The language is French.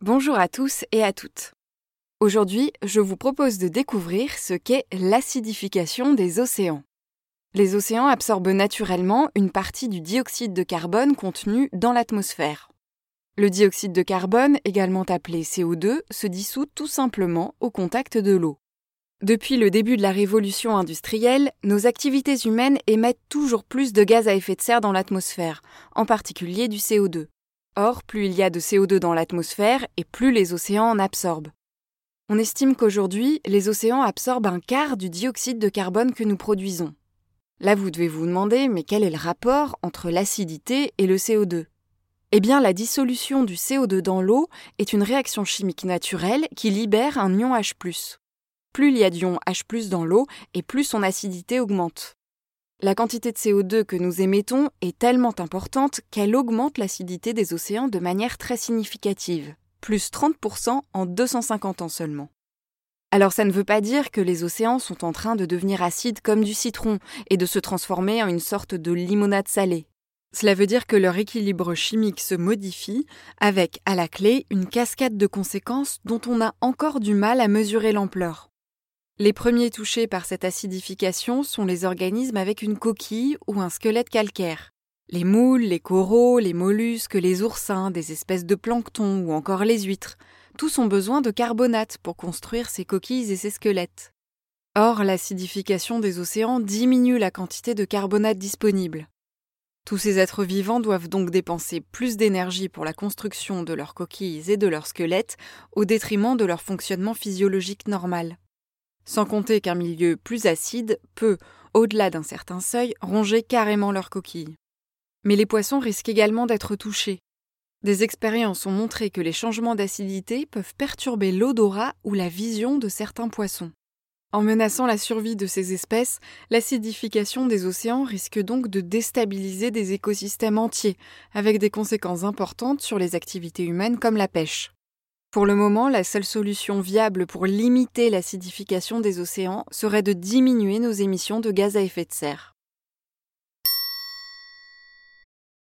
Bonjour à tous et à toutes. Aujourd'hui, je vous propose de découvrir ce qu'est l'acidification des océans. Les océans absorbent naturellement une partie du dioxyde de carbone contenu dans l'atmosphère. Le dioxyde de carbone, également appelé CO2, se dissout tout simplement au contact de l'eau. Depuis le début de la révolution industrielle, nos activités humaines émettent toujours plus de gaz à effet de serre dans l'atmosphère, en particulier du CO2. Or, plus il y a de CO2 dans l'atmosphère et plus les océans en absorbent. On estime qu'aujourd'hui, les océans absorbent un quart du dioxyde de carbone que nous produisons. Là, vous devez vous demander, mais quel est le rapport entre l'acidité et le CO2 Eh bien, la dissolution du CO2 dans l'eau est une réaction chimique naturelle qui libère un ion H+. Plus il y a d'ion H+, dans l'eau, et plus son acidité augmente. La quantité de CO2 que nous émettons est tellement importante qu'elle augmente l'acidité des océans de manière très significative, plus 30% en 250 ans seulement. Alors ça ne veut pas dire que les océans sont en train de devenir acides comme du citron et de se transformer en une sorte de limonade salée. Cela veut dire que leur équilibre chimique se modifie avec, à la clé, une cascade de conséquences dont on a encore du mal à mesurer l'ampleur. Les premiers touchés par cette acidification sont les organismes avec une coquille ou un squelette calcaire. Les moules, les coraux, les mollusques, les oursins, des espèces de plancton ou encore les huîtres, tous ont besoin de carbonate pour construire ces coquilles et ces squelettes. Or, l'acidification des océans diminue la quantité de carbonate disponible. Tous ces êtres vivants doivent donc dépenser plus d'énergie pour la construction de leurs coquilles et de leurs squelettes au détriment de leur fonctionnement physiologique normal. Sans compter qu'un milieu plus acide peut, au-delà d'un certain seuil, ronger carrément leurs coquilles. Mais les poissons risquent également d'être touchés. Des expériences ont montré que les changements d'acidité peuvent perturber l'odorat ou la vision de certains poissons. En menaçant la survie de ces espèces, l'acidification des océans risque donc de déstabiliser des écosystèmes entiers, avec des conséquences importantes sur les activités humaines comme la pêche. Pour le moment, la seule solution viable pour limiter l'acidification des océans serait de diminuer nos émissions de gaz à effet de serre.